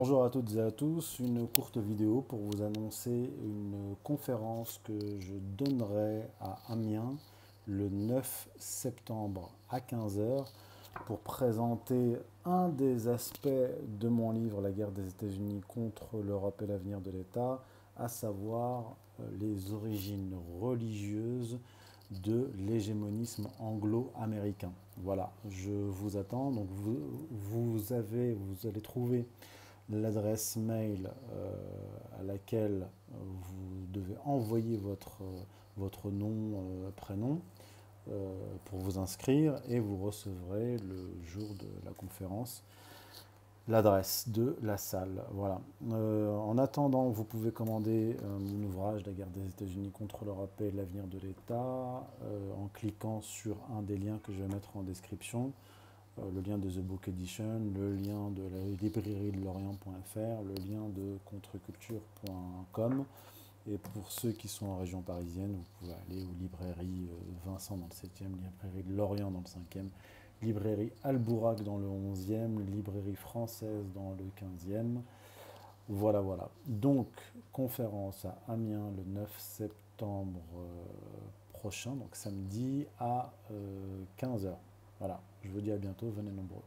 Bonjour à toutes et à tous, une courte vidéo pour vous annoncer une conférence que je donnerai à Amiens le 9 septembre à 15h pour présenter un des aspects de mon livre La guerre des États-Unis contre l'Europe et l'avenir de l'État, à savoir euh, les origines religieuses de l'hégémonisme anglo-américain. Voilà, je vous attends. Donc vous, vous, avez, vous allez trouver l'adresse mail euh, à laquelle vous devez envoyer votre, votre nom, euh, prénom euh, pour vous inscrire et vous recevrez le jour de la conférence l'adresse de la salle. Voilà. en attendant, vous pouvez commander mon ouvrage La guerre des États-Unis contre l'Europe et l'avenir de l'État en cliquant sur un des liens que je vais mettre en description. Euh, le lien de The Book Edition, le lien de la librairie de l'Orient.fr, le lien de contreculture.com. Et pour ceux qui sont en région parisienne, vous pouvez aller aux librairies euh, Vincent dans le 7e, librairie de Lorient dans le 5e, librairie Albourak dans le 11e, librairie française dans le 15e. Voilà, voilà. Donc, conférence à Amiens le 9 septembre euh, prochain, donc samedi à 15h. Voilà, je vous dis à bientôt, venez nombreux.